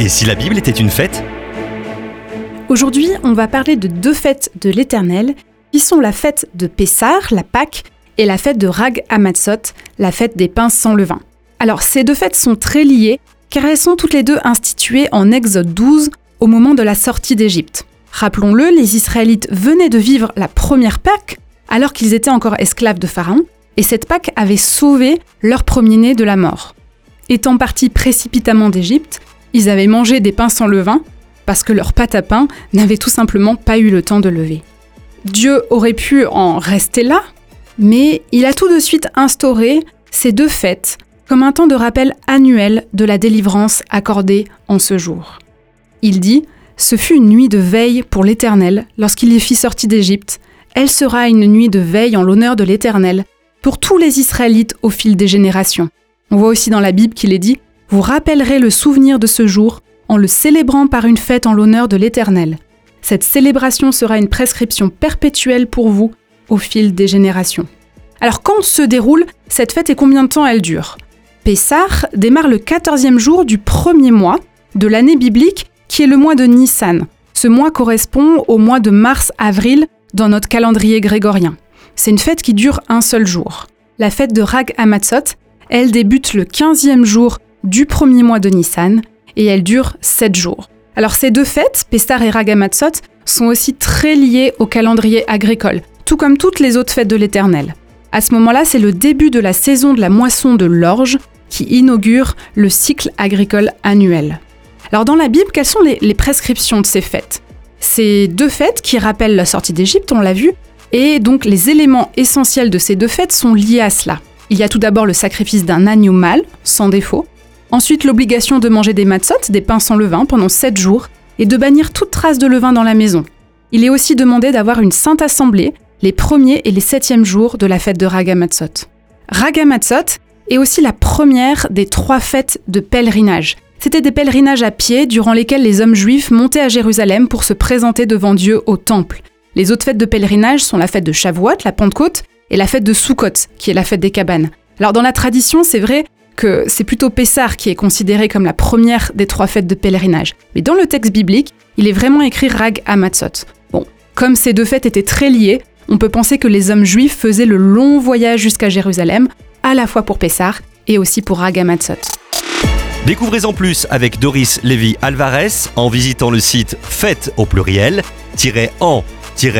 Et si la Bible était une fête Aujourd'hui, on va parler de deux fêtes de l'Éternel, qui sont la fête de Pessar, la Pâque, et la fête de Rag Hamatzot, la fête des pains sans levain. Alors ces deux fêtes sont très liées, car elles sont toutes les deux instituées en Exode 12 au moment de la sortie d'Égypte. Rappelons-le, les Israélites venaient de vivre la première Pâque, alors qu'ils étaient encore esclaves de Pharaon, et cette Pâque avait sauvé leur premier-né de la mort. Étant partis précipitamment d'Égypte, ils avaient mangé des pains sans levain parce que leur pâte à pain n'avait tout simplement pas eu le temps de lever. Dieu aurait pu en rester là, mais il a tout de suite instauré ces deux fêtes comme un temps de rappel annuel de la délivrance accordée en ce jour. Il dit Ce fut une nuit de veille pour l'Éternel lorsqu'il les fit sortir d'Égypte. Elle sera une nuit de veille en l'honneur de l'Éternel pour tous les Israélites au fil des générations. On voit aussi dans la Bible qu'il est dit vous rappellerez le souvenir de ce jour en le célébrant par une fête en l'honneur de l'Éternel. Cette célébration sera une prescription perpétuelle pour vous au fil des générations. Alors quand se déroule cette fête et combien de temps elle dure? Pessah démarre le 14e jour du premier mois de l'année biblique qui est le mois de Nissan. Ce mois correspond au mois de mars-avril dans notre calendrier grégorien. C'est une fête qui dure un seul jour. La fête de Rag Hamatzot, elle débute le 15e jour du premier mois de Nissan et elle dure 7 jours. Alors ces deux fêtes, Pestar et Ragamatsot, sont aussi très liées au calendrier agricole, tout comme toutes les autres fêtes de l'Éternel. À ce moment-là, c'est le début de la saison de la moisson de l'orge qui inaugure le cycle agricole annuel. Alors dans la Bible, quelles sont les, prescriptions de ces fêtes? Ces deux fêtes qui rappellent la sortie d'Égypte, on l'a vu, et donc les éléments essentiels de ces deux fêtes sont liés à cela. Il y a tout d'abord le sacrifice d'un agneau mâle, sans défaut, Ensuite, l'obligation de manger des matzot, des pains sans levain, pendant 7 jours, et de bannir toute trace de levain dans la maison. Il est aussi demandé d'avoir une sainte assemblée les premiers et les septièmes jours de la fête de Ragamatzot. Ragamatzot est aussi la première des trois fêtes de pèlerinage. C'était des pèlerinages à pied durant lesquels les hommes juifs montaient à Jérusalem pour se présenter devant Dieu au temple. Les autres fêtes de pèlerinage sont la fête de Shavuot, la Pentecôte, et la fête de Sukkot, qui est la fête des cabanes. Alors dans la tradition, c'est vrai, que c'est plutôt Pessar qui est considéré comme la première des trois fêtes de pèlerinage. Mais dans le texte biblique, il est vraiment écrit Rag Hamatzot. Bon, comme ces deux fêtes étaient très liées, on peut penser que les hommes juifs faisaient le long voyage jusqu'à Jérusalem, à la fois pour Pessar et aussi pour Rag Hamatzot. Découvrez en plus avec Doris Lévy Alvarez en visitant le site fête au pluriel en-famille.fr.